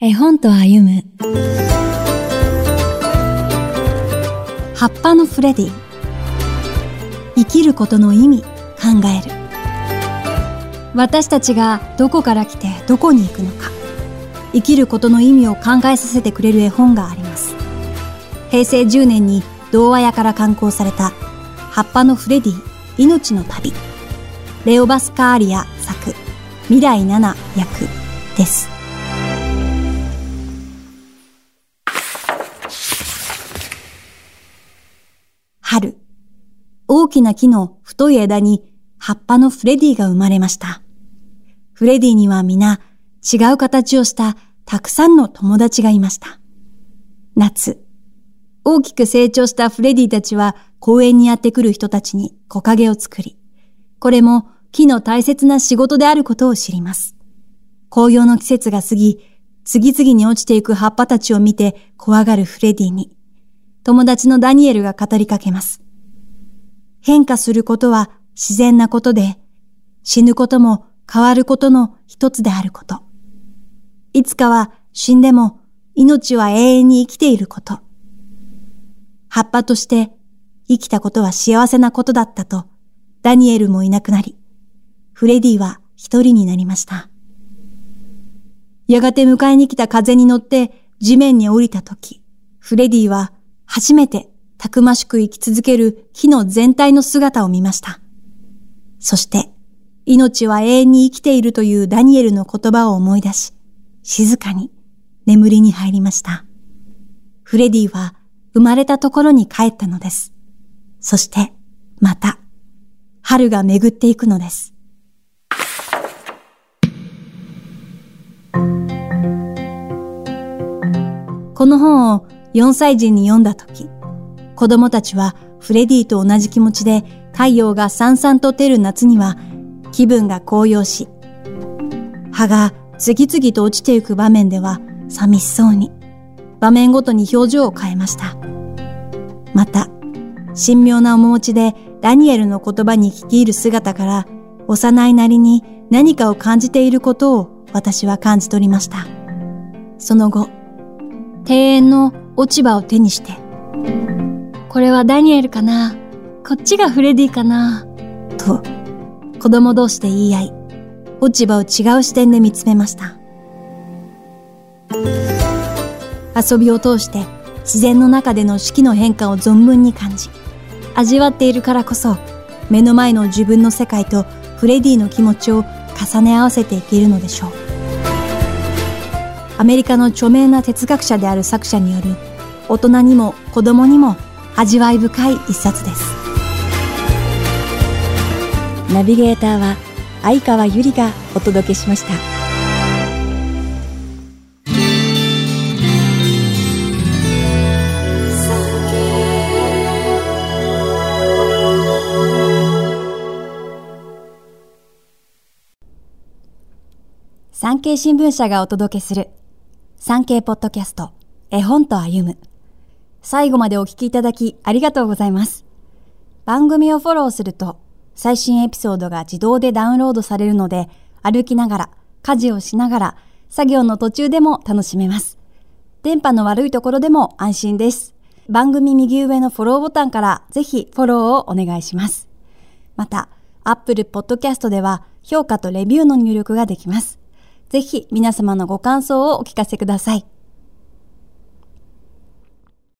絵本と歩む。葉っぱのフレディ。生きることの意味考える。私たちがどこから来てどこに行くのか。生きることの意味を考えさせてくれる絵本があります。平成10年に童話屋から刊行された葉っぱのフレディ命の旅。レオバスカーリア作未来7役です。春、大きな木の太い枝に葉っぱのフレディが生まれました。フレディには皆違う形をしたたくさんの友達がいました。夏、大きく成長したフレディたちは公園にやってくる人たちに木陰を作り、これも木の大切な仕事であることを知ります。紅葉の季節が過ぎ、次々に落ちていく葉っぱたちを見て怖がるフレディに、友達のダニエルが語りかけます。変化することは自然なことで、死ぬことも変わることの一つであること。いつかは死んでも命は永遠に生きていること。葉っぱとして生きたことは幸せなことだったと、ダニエルもいなくなり、フレディは一人になりました。やがて迎えに来た風に乗って地面に降りたとき、フレディは初めてたくましく生き続ける木の全体の姿を見ました。そして、命は永遠に生きているというダニエルの言葉を思い出し、静かに眠りに入りました。フレディは生まれたところに帰ったのです。そして、また、春が巡っていくのです。この本を4歳児に読んだ時、子供たちはフレディと同じ気持ちで太陽がさんさんと照る夏には気分が高揚し、葉が次々と落ちていく場面では寂しそうに、場面ごとに表情を変えました。また、神妙な面持ちでダニエルの言葉に聞き入る姿から幼いなりに何かを感じていることを私は感じ取りました。その後、庭園の落ち葉を手にして、これはダニエルかなこっちがフレディかなと、子供同士で言い合い、落ち葉を違う視点で見つめました。遊びを通して自然の中での四季の変化を存分に感じ、味わっているからこそ、目の前の自分の世界とフレディの気持ちを重ね合わせていけるのでしょう。アメリカの著名な哲学者である作者による大人にも子供にも味わい深い一冊です。ナビゲーターは相川ゆりがお届けしました。産経新聞社がお届けする産経ポッドキャスト絵本と歩む最後までお聞きいただきありがとうございます。番組をフォローすると最新エピソードが自動でダウンロードされるので歩きながら、家事をしながら、作業の途中でも楽しめます。電波の悪いところでも安心です。番組右上のフォローボタンからぜひフォローをお願いします。また、Apple Podcast では評価とレビューの入力ができます。ぜひ皆様のご感想をお聞かせください。